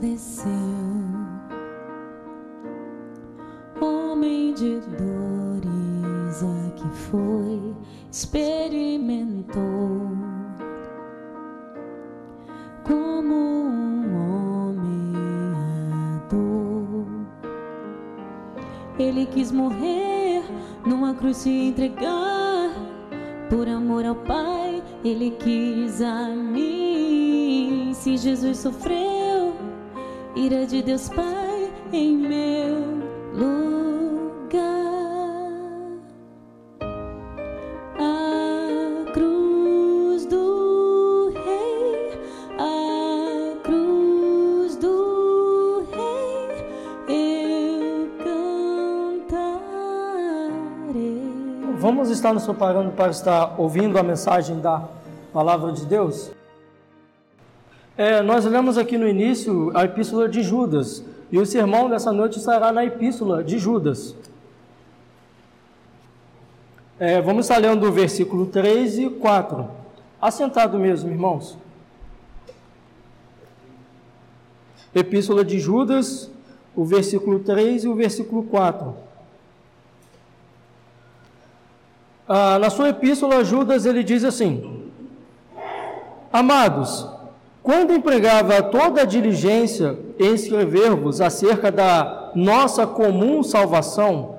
Desceu, homem de dores aqui foi, experimentou como um homem a dor. Ele quis morrer numa cruz se entregar por amor ao Pai. Ele quis a mim. Se Jesus sofreu, ira de Deus Pai em meu lugar. A cruz do Rei, a cruz do Rei, eu cantarei. Vamos estar nos preparando para estar ouvindo a mensagem da palavra de Deus? É, nós lemos aqui no início a epístola de Judas, e o sermão dessa noite estará na epístola de Judas. É, vamos estar lendo o versículo 3 e 4. Assentado mesmo, irmãos. Epístola de Judas, o versículo 3 e o versículo 4. Ah, na sua epístola, Judas ele diz assim: Amados, quando empregava toda a diligência em escrever-vos acerca da nossa comum salvação,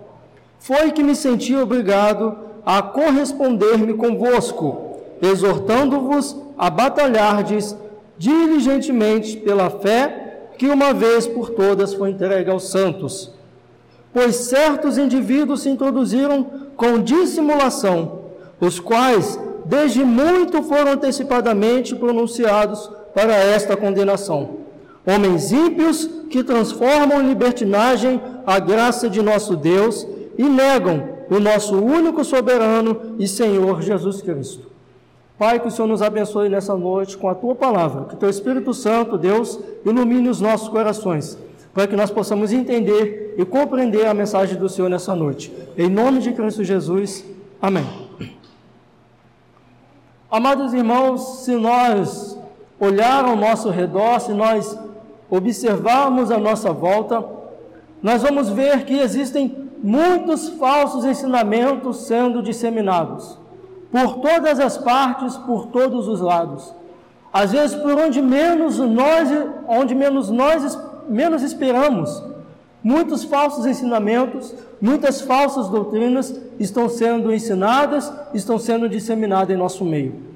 foi que me senti obrigado a corresponder-me convosco, exortando-vos a batalhardes diligentemente pela fé que uma vez por todas foi entregue aos santos. Pois certos indivíduos se introduziram com dissimulação, os quais desde muito foram antecipadamente pronunciados para esta condenação. Homens ímpios que transformam em libertinagem a graça de nosso Deus e negam o nosso único soberano e Senhor Jesus Cristo. Pai, que o Senhor nos abençoe nessa noite com a tua palavra, que teu Espírito Santo, Deus, ilumine os nossos corações, para que nós possamos entender e compreender a mensagem do Senhor nessa noite. Em nome de Cristo Jesus, amém. Amados irmãos, se nós olhar ao nosso redor, se nós observarmos a nossa volta, nós vamos ver que existem muitos falsos ensinamentos sendo disseminados por todas as partes, por todos os lados. Às vezes por onde menos nós, onde menos nós menos esperamos, muitos falsos ensinamentos, muitas falsas doutrinas estão sendo ensinadas, estão sendo disseminadas em nosso meio.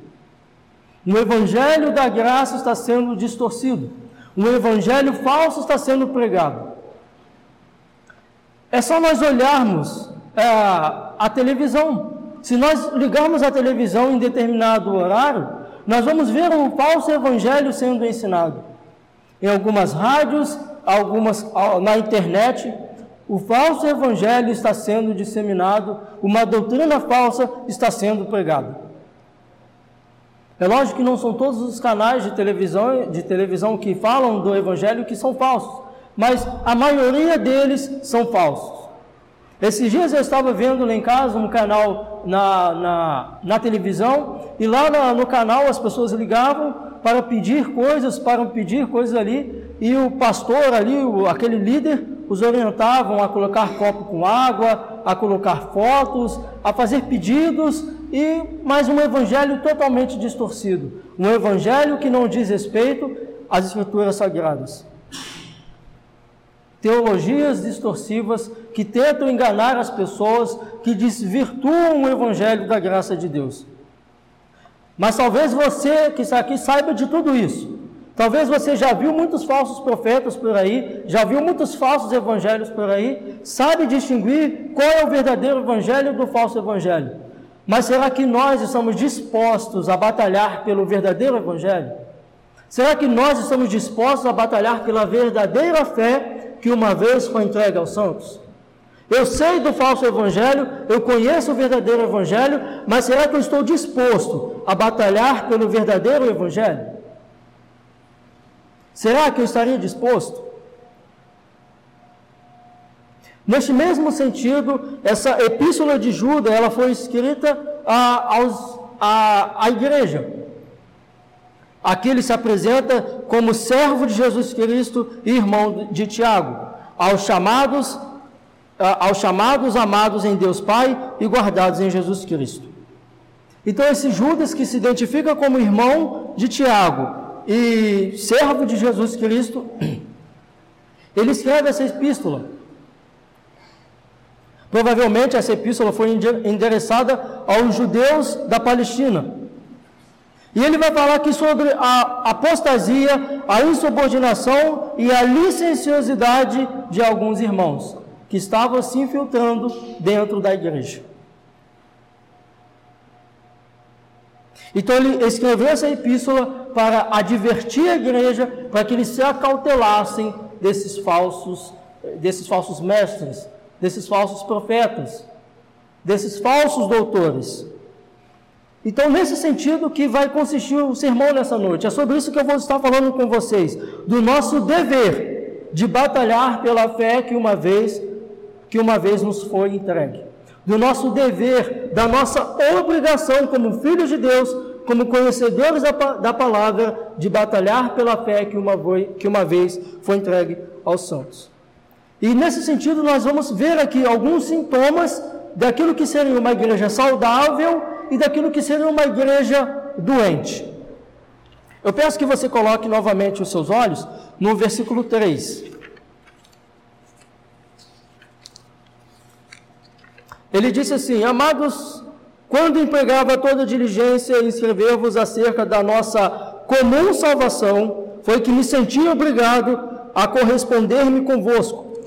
Um evangelho da graça está sendo distorcido. Um evangelho falso está sendo pregado. É só nós olharmos é, a televisão. Se nós ligarmos a televisão em determinado horário, nós vamos ver um falso evangelho sendo ensinado. Em algumas rádios, algumas na internet, o falso evangelho está sendo disseminado, uma doutrina falsa está sendo pregada. É lógico que não são todos os canais de televisão, de televisão que falam do Evangelho que são falsos, mas a maioria deles são falsos. Esses dias eu estava vendo lá em casa um canal na, na, na televisão, e lá na, no canal as pessoas ligavam para pedir coisas, para pedir coisas ali, e o pastor ali, o, aquele líder, os orientavam a colocar copo com água, a colocar fotos, a fazer pedidos, e mais um evangelho totalmente distorcido, um evangelho que não diz respeito às escrituras sagradas. Teologias distorcivas que tentam enganar as pessoas, que desvirtuam o evangelho da graça de Deus. Mas talvez você que está aqui saiba de tudo isso. Talvez você já viu muitos falsos profetas por aí, já viu muitos falsos evangelhos por aí, sabe distinguir qual é o verdadeiro evangelho do falso evangelho. Mas será que nós estamos dispostos a batalhar pelo verdadeiro Evangelho? Será que nós estamos dispostos a batalhar pela verdadeira fé que uma vez foi entregue aos santos? Eu sei do falso Evangelho, eu conheço o verdadeiro Evangelho, mas será que eu estou disposto a batalhar pelo verdadeiro Evangelho? Será que eu estaria disposto? Neste mesmo sentido, essa epístola de Judas, ela foi escrita a, a, à igreja. Aqui ele se apresenta como servo de Jesus Cristo e irmão de Tiago, aos chamados, aos chamados amados em Deus Pai e guardados em Jesus Cristo. Então, esse Judas que se identifica como irmão de Tiago e servo de Jesus Cristo, ele escreve essa epístola. Provavelmente essa epístola foi endereçada aos judeus da Palestina. E ele vai falar aqui sobre a apostasia, a insubordinação e a licenciosidade de alguns irmãos que estavam se infiltrando dentro da igreja. Então ele escreveu essa epístola para advertir a igreja, para que eles se acautelassem desses falsos, desses falsos mestres, desses falsos profetas, desses falsos doutores. Então, nesse sentido que vai consistir o sermão nessa noite. É sobre isso que eu vou estar falando com vocês, do nosso dever de batalhar pela fé que uma vez que uma vez nos foi entregue. Do nosso dever, da nossa obrigação como filhos de Deus, como conhecedores da, da palavra, de batalhar pela fé que uma, que uma vez foi entregue aos santos. E nesse sentido, nós vamos ver aqui alguns sintomas daquilo que seria uma igreja saudável e daquilo que seria uma igreja doente. Eu peço que você coloque novamente os seus olhos no versículo 3. Ele disse assim: Amados, quando empregava toda diligência em escrever-vos acerca da nossa comum salvação, foi que me senti obrigado a corresponder-me convosco,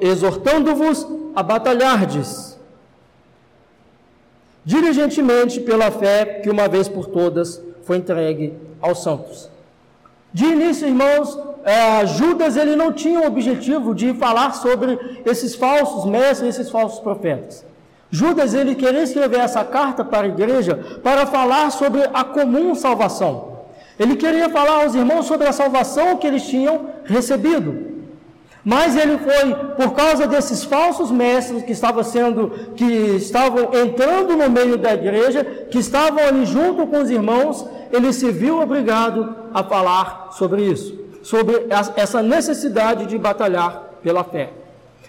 exortando-vos a batalhardes diligentemente pela fé que uma vez por todas foi entregue aos santos. De início, irmãos, é, Judas ele não tinha o objetivo de falar sobre esses falsos mestres, esses falsos profetas. Judas ele queria escrever essa carta para a igreja para falar sobre a comum salvação. Ele queria falar aos irmãos sobre a salvação que eles tinham recebido. Mas ele foi, por causa desses falsos mestres que estavam sendo, que estavam entrando no meio da igreja, que estavam ali junto com os irmãos, ele se viu obrigado a falar sobre isso, sobre essa necessidade de batalhar pela fé.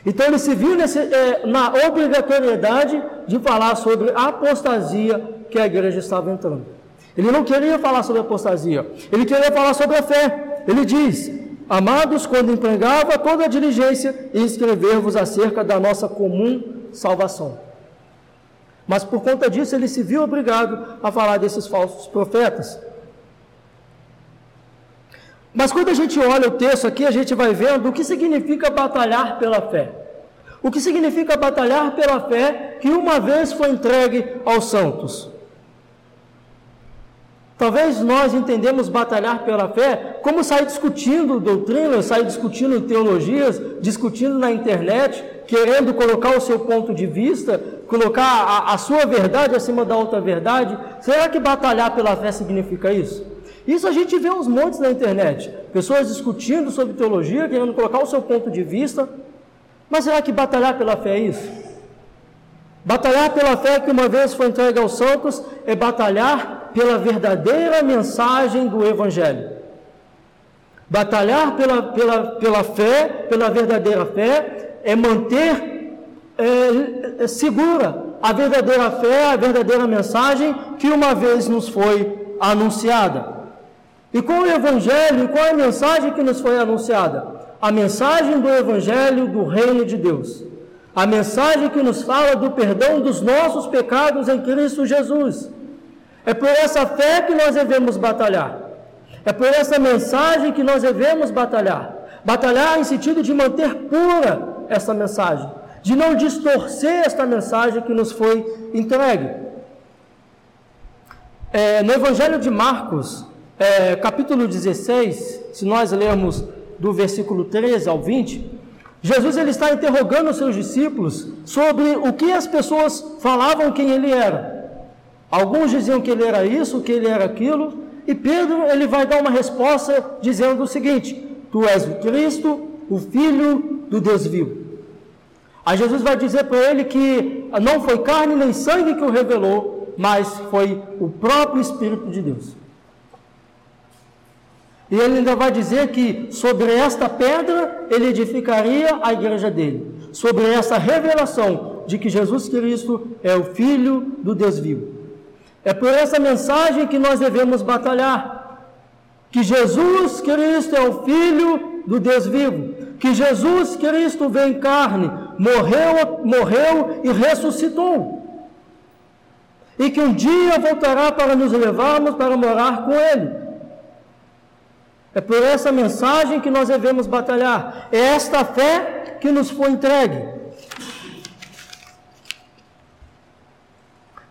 Então ele se viu nesse, é, na obrigatoriedade de falar sobre a apostasia que a igreja estava entrando. Ele não queria falar sobre apostasia, ele queria falar sobre a fé. Ele diz: Amados, quando empregava toda a diligência em escrever-vos acerca da nossa comum salvação. Mas por conta disso ele se viu obrigado a falar desses falsos profetas. Mas quando a gente olha o texto aqui, a gente vai vendo o que significa batalhar pela fé. O que significa batalhar pela fé que uma vez foi entregue aos santos. Talvez nós entendemos batalhar pela fé como sair discutindo doutrinas, sair discutindo teologias, discutindo na internet, querendo colocar o seu ponto de vista, colocar a, a sua verdade acima da outra verdade. Será que batalhar pela fé significa isso? Isso a gente vê uns montes na internet. Pessoas discutindo sobre teologia, querendo colocar o seu ponto de vista. Mas será que batalhar pela fé é isso? Batalhar pela fé que uma vez foi entregue aos santos é batalhar pela verdadeira mensagem do Evangelho. Batalhar pela, pela, pela fé, pela verdadeira fé, é manter é, é, segura a verdadeira fé, a verdadeira mensagem que uma vez nos foi anunciada. E qual é o Evangelho, qual é a mensagem que nos foi anunciada? A mensagem do Evangelho do Reino de Deus. A mensagem que nos fala do perdão dos nossos pecados em Cristo Jesus é por essa fé que nós devemos batalhar. É por essa mensagem que nós devemos batalhar. Batalhar em sentido de manter pura essa mensagem, de não distorcer esta mensagem que nos foi entregue. É, no Evangelho de Marcos, é, capítulo 16, se nós lermos do versículo 13 ao 20, Jesus ele está interrogando os seus discípulos sobre o que as pessoas falavam quem ele era. Alguns diziam que ele era isso, que ele era aquilo, e Pedro ele vai dar uma resposta dizendo o seguinte: Tu és o Cristo, o Filho do Deus vivo. Aí Jesus vai dizer para ele que não foi carne nem sangue que o revelou, mas foi o próprio Espírito de Deus. E ele ainda vai dizer que sobre esta pedra ele edificaria a igreja dele. Sobre essa revelação de que Jesus Cristo é o Filho do Deus vivo. É por essa mensagem que nós devemos batalhar. Que Jesus Cristo é o Filho do Deus vivo. Que Jesus Cristo veio em carne, morreu, morreu e ressuscitou. E que um dia voltará para nos levarmos para morar com Ele. É por essa mensagem que nós devemos batalhar. É esta fé que nos foi entregue.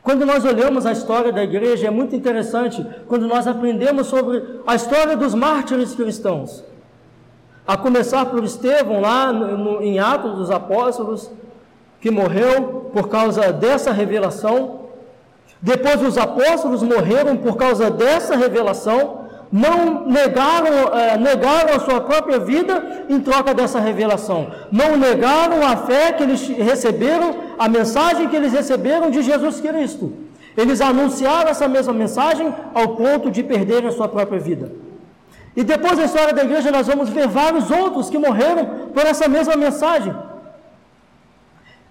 Quando nós olhamos a história da igreja, é muito interessante quando nós aprendemos sobre a história dos mártires cristãos. A começar por Estevão, lá no, em Atos dos Apóstolos, que morreu por causa dessa revelação. Depois, os apóstolos morreram por causa dessa revelação não negaram, é, negaram a sua própria vida em troca dessa revelação, não negaram a fé que eles receberam, a mensagem que eles receberam de Jesus Cristo. Eles anunciaram essa mesma mensagem ao ponto de perderem a sua própria vida. E depois da história da igreja, nós vamos ver vários outros que morreram por essa mesma mensagem.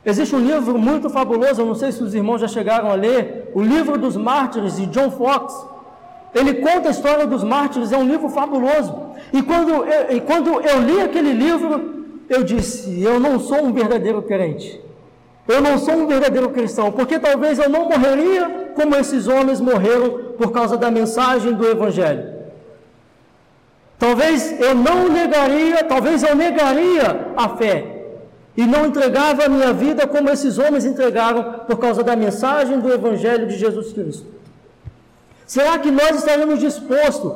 Existe um livro muito fabuloso, eu não sei se os irmãos já chegaram a ler, o livro dos mártires de John Fox. Ele conta a história dos mártires, é um livro fabuloso. E quando eu, e quando eu li aquele livro, eu disse: Eu não sou um verdadeiro crente. Eu não sou um verdadeiro cristão, porque talvez eu não morreria como esses homens morreram por causa da mensagem do Evangelho. Talvez eu não negaria, talvez eu negaria a fé e não entregava a minha vida como esses homens entregaram por causa da mensagem do Evangelho de Jesus Cristo. Será que nós estaremos dispostos?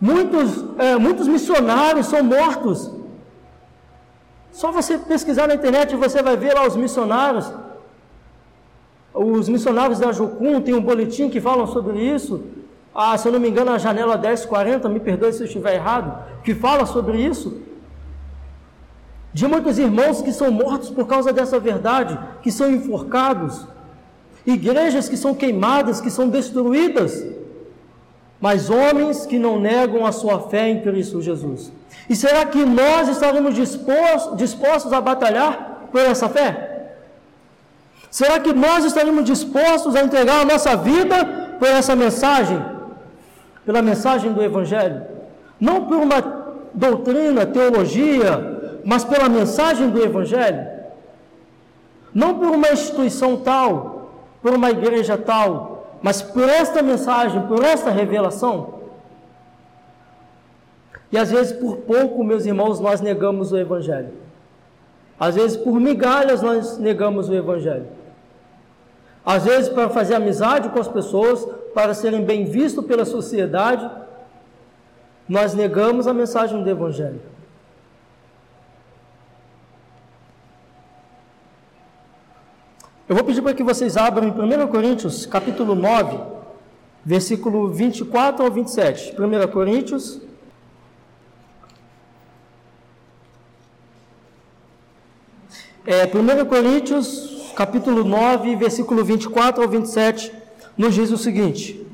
Muitos, é, muitos missionários são mortos. Só você pesquisar na internet você vai ver lá os missionários. Os missionários da Jucum tem um boletim que falam sobre isso. Ah, se eu não me engano, a janela 1040, me perdoe se eu estiver errado, que fala sobre isso. De muitos irmãos que são mortos por causa dessa verdade, que são enforcados, igrejas que são queimadas, que são destruídas, mas homens que não negam a sua fé em Cristo Jesus. E será que nós estaremos dispostos, dispostos a batalhar por essa fé? Será que nós estaremos dispostos a entregar a nossa vida por essa mensagem? Pela mensagem do Evangelho? Não por uma doutrina, teologia, mas pela mensagem do Evangelho? Não por uma instituição tal, por uma igreja tal, mas por esta mensagem, por esta revelação. E às vezes por pouco, meus irmãos, nós negamos o Evangelho. Às vezes por migalhas nós negamos o Evangelho. Às vezes para fazer amizade com as pessoas, para serem bem vistos pela sociedade, nós negamos a mensagem do Evangelho. Eu vou pedir para que vocês abram em 1 Coríntios, capítulo 9, versículo 24 ao 27. 1 Coríntios. É, 1 Coríntios, capítulo 9, versículo 24 ao 27, nos diz o seguinte: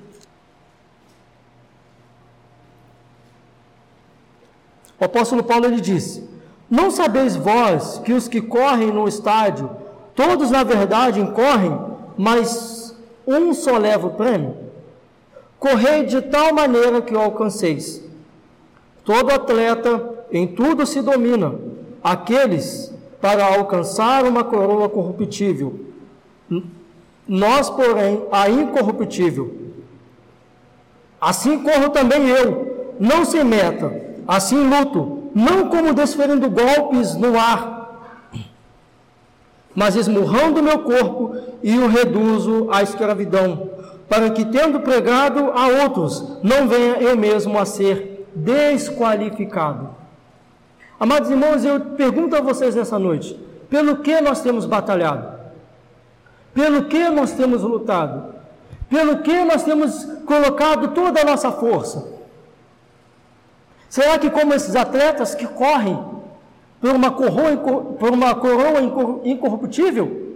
O apóstolo Paulo ele disse: Não sabeis vós que os que correm no estádio Todos, na verdade, correm, mas um só leva o prêmio. Correi de tal maneira que o alcanceis. Todo atleta em tudo se domina, aqueles para alcançar uma coroa corruptível. Nós, porém, a incorruptível. Assim corro também eu, não sem meta, assim luto, não como desferindo golpes no ar mas esmurrando meu corpo e o reduzo à escravidão, para que, tendo pregado a outros, não venha eu mesmo a ser desqualificado. Amados irmãos, eu pergunto a vocês nessa noite: pelo que nós temos batalhado? Pelo que nós temos lutado? Pelo que nós temos colocado toda a nossa força? Será que, como esses atletas que correm por uma coroa, por uma coroa incorruptível,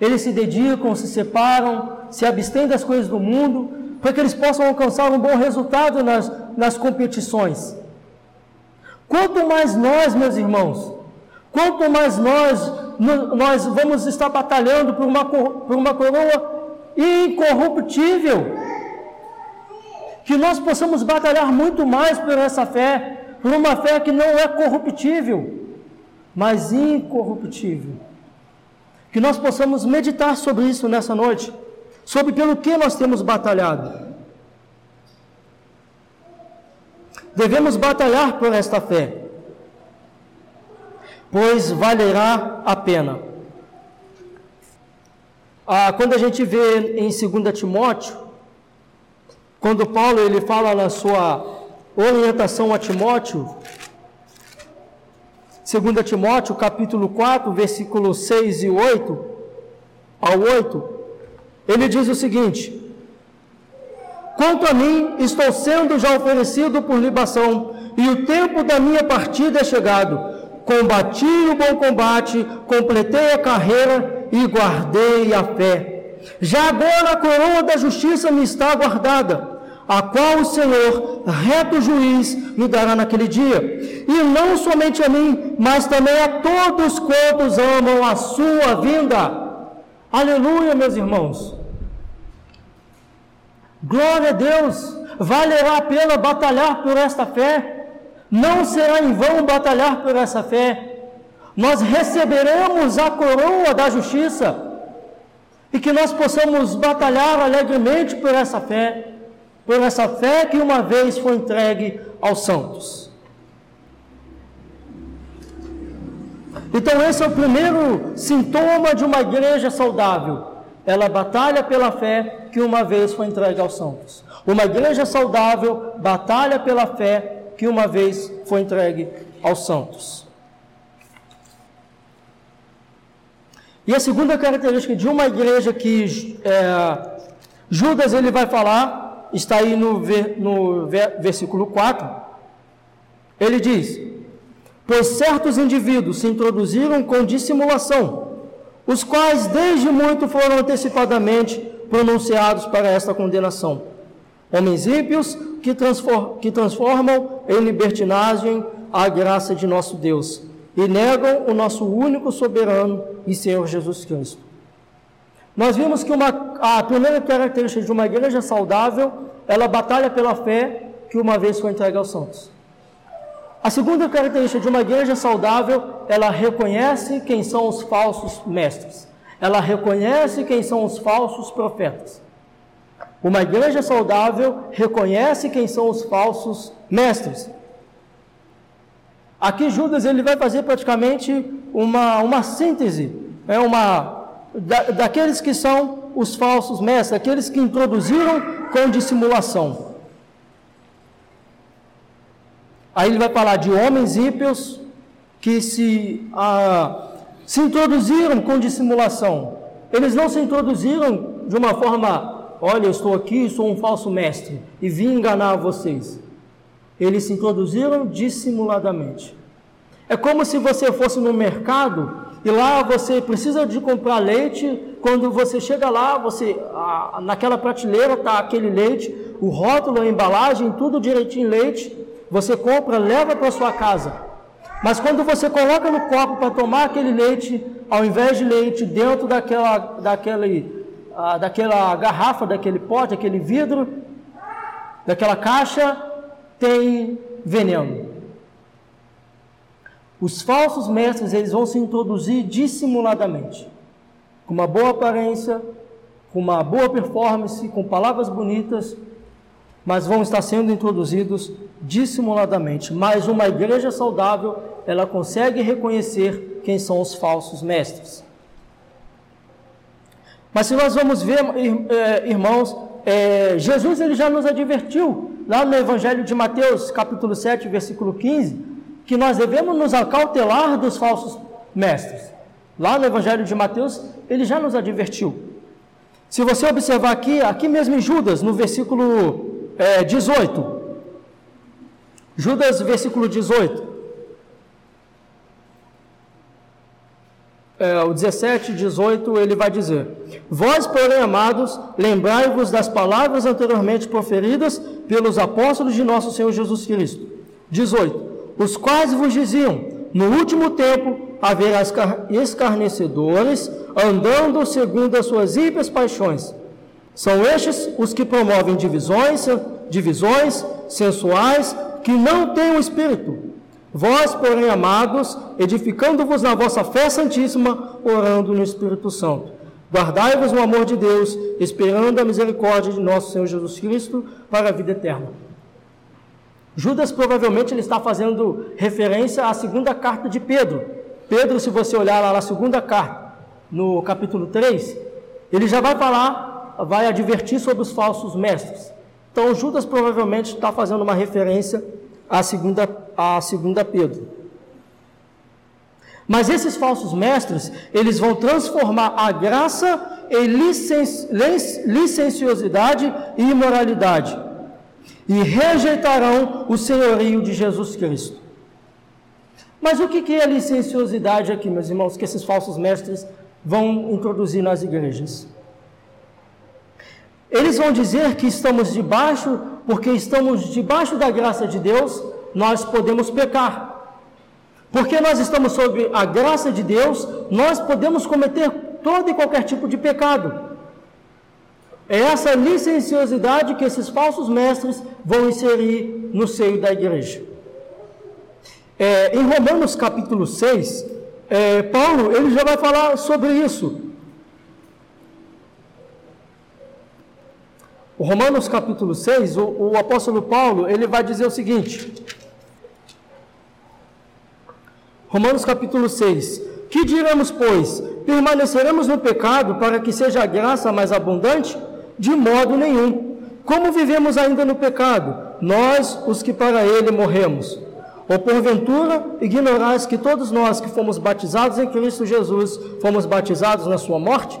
eles se dedicam, se separam, se abstêm das coisas do mundo, para que eles possam alcançar um bom resultado nas, nas competições. Quanto mais nós, meus irmãos, quanto mais nós, nós vamos estar batalhando por uma, por uma coroa incorruptível, que nós possamos batalhar muito mais por essa fé, por uma fé que não é corruptível, mas incorruptível. Que nós possamos meditar sobre isso nessa noite, sobre pelo que nós temos batalhado. Devemos batalhar por esta fé, pois valerá a pena. Ah, quando a gente vê em 2 Timóteo, quando Paulo ele fala na sua orientação a Timóteo, 2 Timóteo capítulo 4, versículos 6 e 8 ao 8, ele diz o seguinte: Quanto a mim, estou sendo já oferecido por libação, e o tempo da minha partida é chegado. Combati o bom combate, completei a carreira e guardei a fé. Já agora a coroa da justiça me está guardada, a qual o Senhor, reto juiz, me dará naquele dia. E não somente a mim, mas também a todos quantos amam a sua vinda. Aleluia, meus irmãos. Glória a Deus! Valerá a pena batalhar por esta fé. Não será em vão batalhar por essa fé. Nós receberemos a coroa da justiça. E que nós possamos batalhar alegremente por essa fé, por essa fé que uma vez foi entregue aos santos. Então, esse é o primeiro sintoma de uma igreja saudável ela batalha pela fé que uma vez foi entregue aos santos. Uma igreja saudável batalha pela fé que uma vez foi entregue aos santos. E a segunda característica de uma igreja que é, Judas ele vai falar, está aí no, no versículo 4, ele diz: Pois certos indivíduos se introduziram com dissimulação os quais desde muito foram antecipadamente pronunciados para esta condenação. Homens ímpios que, que transformam em libertinagem a graça de nosso Deus e negam o nosso único soberano e Senhor Jesus Cristo. Nós vimos que uma, a primeira característica de uma igreja saudável, ela batalha pela fé que uma vez foi entregue aos santos. A segunda característica de uma igreja saudável, ela reconhece quem são os falsos mestres. Ela reconhece quem são os falsos profetas. Uma igreja saudável reconhece quem são os falsos mestres. Aqui Judas ele vai fazer praticamente uma, uma síntese, é uma da, daqueles que são os falsos mestres, aqueles que introduziram com dissimulação. Aí ele vai falar de homens ímpios que se, ah, se introduziram com dissimulação. Eles não se introduziram de uma forma, olha, eu estou aqui, sou um falso mestre e vim enganar vocês. Eles se introduziram dissimuladamente. É como se você fosse no mercado e lá você precisa de comprar leite. Quando você chega lá, você ah, naquela prateleira está aquele leite, o rótulo, a embalagem, tudo direitinho leite. Você compra, leva para sua casa. Mas quando você coloca no copo para tomar aquele leite, ao invés de leite dentro daquela, daquele, ah, daquela garrafa, daquele pote, daquele vidro, daquela caixa, tem veneno. Os falsos mestres, eles vão se introduzir dissimuladamente, com uma boa aparência, com uma boa performance, com palavras bonitas, mas vão estar sendo introduzidos dissimuladamente. Mas uma igreja saudável, ela consegue reconhecer quem são os falsos mestres. Mas se nós vamos ver, é, irmãos, é, Jesus ele já nos advertiu, lá no Evangelho de Mateus, capítulo 7, versículo 15, que nós devemos nos acautelar dos falsos mestres. Lá no Evangelho de Mateus, ele já nos advertiu. Se você observar aqui, aqui mesmo em Judas, no versículo é, 18, Judas, versículo 18. é, o 17, 18, ele vai dizer: Vós, porém, amados, lembrai-vos das palavras anteriormente proferidas pelos apóstolos de nosso Senhor Jesus Cristo. 18. Os quais vos diziam: No último tempo haverá escarnecedores, andando segundo as suas ímpias paixões. São estes os que promovem divisões, divisões sensuais, que não têm o espírito Vós, porém, amados, edificando-vos na vossa fé santíssima, orando no Espírito Santo. Guardai-vos no amor de Deus, esperando a misericórdia de nosso Senhor Jesus Cristo para a vida eterna. Judas provavelmente ele está fazendo referência à segunda carta de Pedro. Pedro, se você olhar lá na segunda carta, no capítulo 3, ele já vai falar, vai advertir sobre os falsos mestres. Então Judas provavelmente está fazendo uma referência à segunda, à segunda Pedro. Mas esses falsos mestres, eles vão transformar a graça em licen, licenciosidade e imoralidade. E rejeitarão o senhorio de Jesus Cristo. Mas o que é licenciosidade aqui, meus irmãos, que esses falsos mestres vão introduzir nas igrejas? Eles vão dizer que estamos debaixo, porque estamos debaixo da graça de Deus, nós podemos pecar. Porque nós estamos sob a graça de Deus, nós podemos cometer todo e qualquer tipo de pecado. É essa licenciosidade que esses falsos mestres vão inserir no seio da igreja. É, em Romanos capítulo 6, é, Paulo ele já vai falar sobre isso. Romanos capítulo 6, o, o apóstolo Paulo, ele vai dizer o seguinte: Romanos capítulo 6: Que diremos, pois? Permaneceremos no pecado para que seja a graça mais abundante? De modo nenhum. Como vivemos ainda no pecado? Nós, os que para ele morremos. Ou porventura ignorais que todos nós que fomos batizados em Cristo Jesus fomos batizados na sua morte?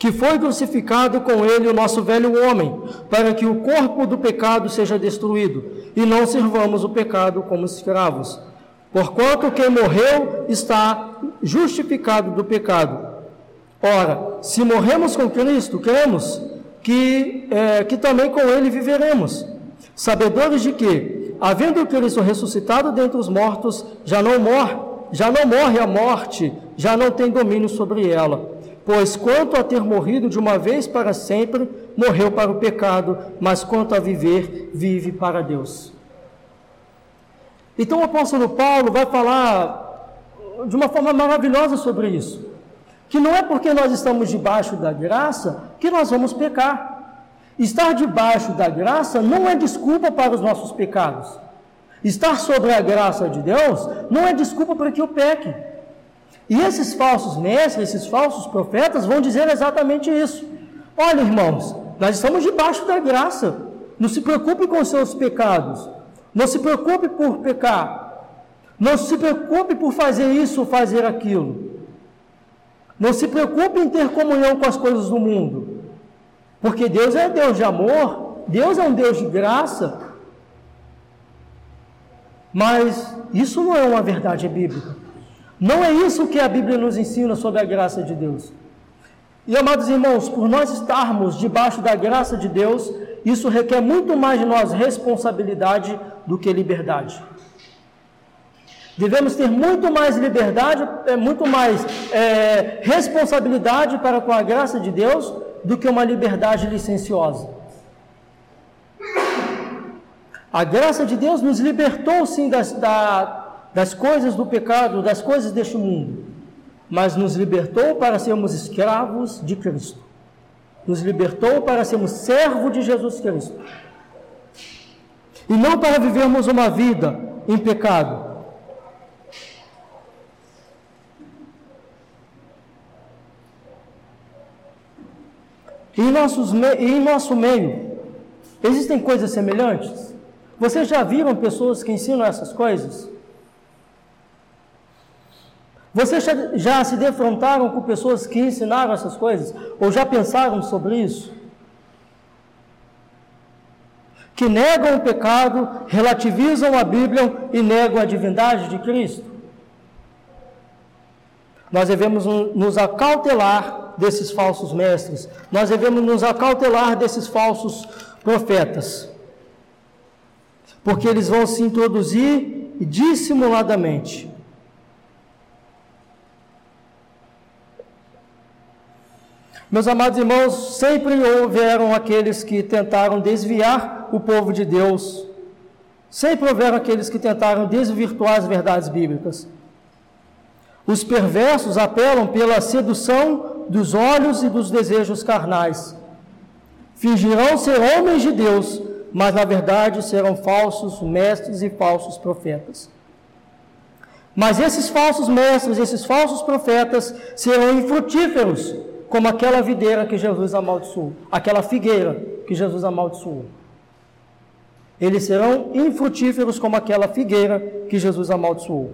que foi crucificado com ele o nosso velho homem, para que o corpo do pecado seja destruído, e não sirvamos o pecado como escravos. Porquanto quem morreu está justificado do pecado. Ora, se morremos com Cristo, cremos que, é, que também com ele viveremos, sabedores de que, havendo Cristo ressuscitado dentre os mortos, já não morre, já não morre a morte, já não tem domínio sobre ela. Pois quanto a ter morrido de uma vez para sempre, morreu para o pecado, mas quanto a viver, vive para Deus. Então o apóstolo Paulo vai falar de uma forma maravilhosa sobre isso. Que não é porque nós estamos debaixo da graça que nós vamos pecar. Estar debaixo da graça não é desculpa para os nossos pecados. Estar sobre a graça de Deus não é desculpa para que eu peque. E esses falsos mestres, esses falsos profetas vão dizer exatamente isso. Olha, irmãos, nós estamos debaixo da graça. Não se preocupe com seus pecados. Não se preocupe por pecar. Não se preocupe por fazer isso ou fazer aquilo. Não se preocupe em ter comunhão com as coisas do mundo. Porque Deus é Deus de amor, Deus é um Deus de graça. Mas isso não é uma verdade bíblica. Não é isso que a Bíblia nos ensina sobre a graça de Deus. E amados irmãos, por nós estarmos debaixo da graça de Deus, isso requer muito mais de nós responsabilidade do que liberdade. Devemos ter muito mais liberdade, é, muito mais é, responsabilidade para com a graça de Deus do que uma liberdade licenciosa. A graça de Deus nos libertou sim das, da, das coisas do pecado, das coisas deste mundo, mas nos libertou para sermos escravos de Cristo. Nos libertou para sermos servos de Jesus Cristo. E não para vivermos uma vida em pecado. Em, nossos, em nosso meio, Existem coisas semelhantes? Vocês já viram pessoas que ensinam essas coisas? Vocês já se defrontaram com pessoas que ensinaram essas coisas? Ou já pensaram sobre isso? Que negam o pecado, relativizam a Bíblia e negam a divindade de Cristo? Nós devemos nos acautelar desses falsos mestres, nós devemos nos acautelar desses falsos profetas, porque eles vão se introduzir dissimuladamente. Meus amados irmãos, sempre houveram aqueles que tentaram desviar o povo de Deus, sempre houveram aqueles que tentaram desvirtuar as verdades bíblicas. Os perversos apelam pela sedução dos olhos e dos desejos carnais. Fingirão ser homens de Deus, mas na verdade serão falsos mestres e falsos profetas. Mas esses falsos mestres, esses falsos profetas serão infrutíferos, como aquela videira que Jesus amaldiçoou, aquela figueira que Jesus amaldiçoou. Eles serão infrutíferos como aquela figueira que Jesus amaldiçoou.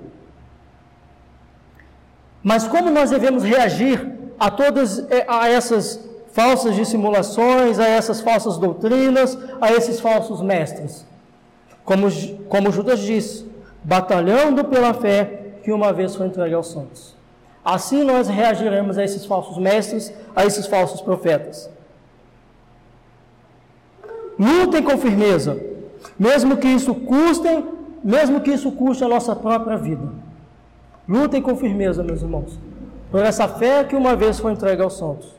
Mas como nós devemos reagir a todas eh, a essas falsas dissimulações, a essas falsas doutrinas, a esses falsos mestres? Como, como Judas disse, batalhando pela fé que uma vez foi entregue aos santos. Assim nós reagiremos a esses falsos mestres, a esses falsos profetas. Lutem com firmeza, mesmo que isso custe, mesmo que isso custe a nossa própria vida. Lutem com firmeza, meus irmãos, por essa fé que uma vez foi entregue aos santos.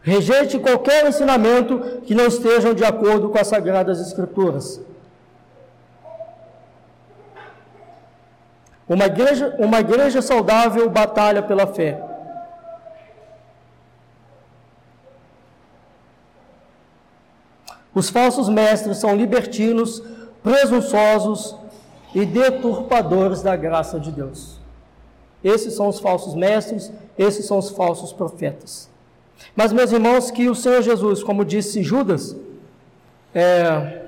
Rejeite qualquer ensinamento que não esteja de acordo com as Sagradas Escrituras. Uma igreja, uma igreja saudável batalha pela fé. Os falsos mestres são libertinos, presunçosos, e deturpadores da graça de Deus. Esses são os falsos mestres, esses são os falsos profetas. Mas, meus irmãos, que o Senhor Jesus, como disse Judas, é,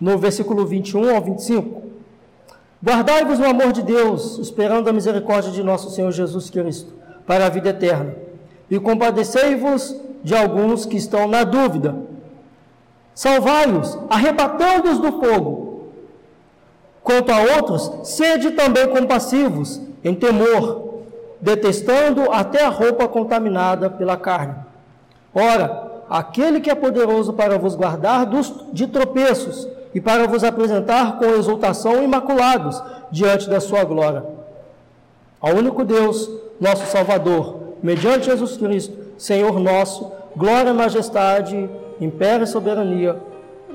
no versículo 21 ao 25, guardai-vos no amor de Deus, esperando a misericórdia de nosso Senhor Jesus Cristo, para a vida eterna, e compadecei-vos de alguns que estão na dúvida, salvai-os, arrebatando-os do fogo. Quanto a outros, sede também compassivos, em temor, detestando até a roupa contaminada pela carne. Ora, aquele que é poderoso para vos guardar dos, de tropeços e para vos apresentar com exultação imaculados diante da sua glória. Ao único Deus, nosso Salvador, mediante Jesus Cristo, Senhor nosso, glória, majestade império e soberania,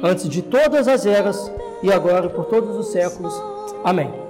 antes de todas as eras e agora e por todos os séculos. Amém.